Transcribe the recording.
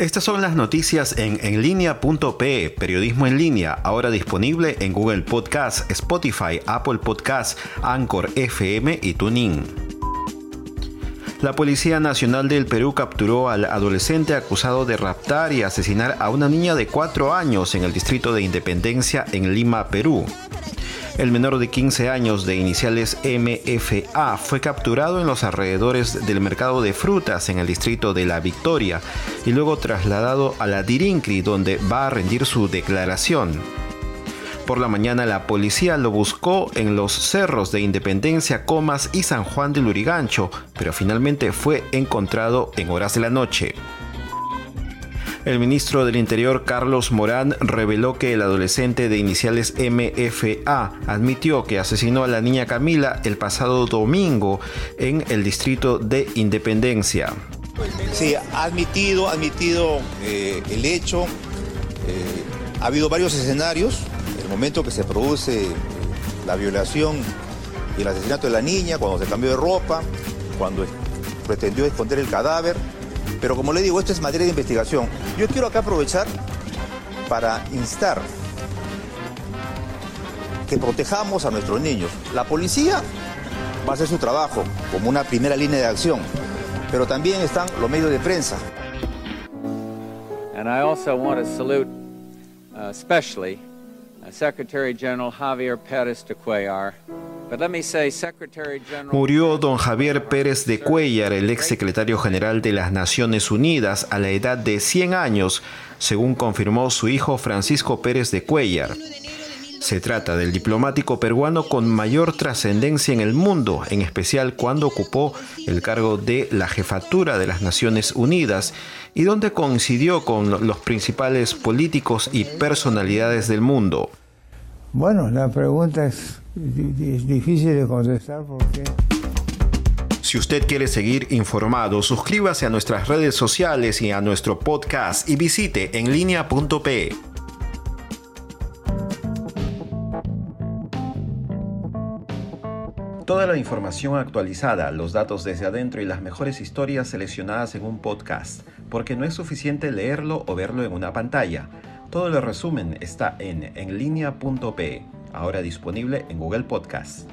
Estas son las noticias en enlinea.pe, periodismo en línea, ahora disponible en Google Podcast, Spotify, Apple Podcast, Anchor FM y TuneIn. La Policía Nacional del Perú capturó al adolescente acusado de raptar y asesinar a una niña de 4 años en el distrito de Independencia en Lima, Perú. El menor de 15 años de iniciales MFA fue capturado en los alrededores del mercado de frutas en el distrito de La Victoria y luego trasladado a la Dirincri donde va a rendir su declaración. Por la mañana la policía lo buscó en los cerros de Independencia, Comas y San Juan del Urigancho, pero finalmente fue encontrado en horas de la noche. El ministro del Interior, Carlos Morán, reveló que el adolescente de iniciales MFA admitió que asesinó a la niña Camila el pasado domingo en el distrito de Independencia. Sí, ha admitido, admitido eh, el hecho. Eh, ha habido varios escenarios. El momento que se produce eh, la violación y el asesinato de la niña, cuando se cambió de ropa, cuando pretendió esconder el cadáver, pero como le digo, esto es materia de investigación. Yo quiero acá aprovechar para instar que protejamos a nuestros niños. La policía va a hacer su trabajo como una primera línea de acción, pero también están los medios de prensa. And I also want to salute uh, especially uh, Secretary General Javier Pérez de Cuellar Murió don Javier Pérez de Cuellar, el ex secretario general de las Naciones Unidas, a la edad de 100 años, según confirmó su hijo Francisco Pérez de Cuellar. Se trata del diplomático peruano con mayor trascendencia en el mundo, en especial cuando ocupó el cargo de la jefatura de las Naciones Unidas y donde coincidió con los principales políticos y personalidades del mundo. Bueno, la pregunta es, difícil de contestar porque... Si usted quiere seguir informado, suscríbase a nuestras redes sociales y a nuestro podcast y visite enlinea.pe. Toda la información actualizada, los datos desde adentro y las mejores historias seleccionadas en un podcast, porque no es suficiente leerlo o verlo en una pantalla. Todo el resumen está en enlinea.pe, ahora disponible en Google Podcast.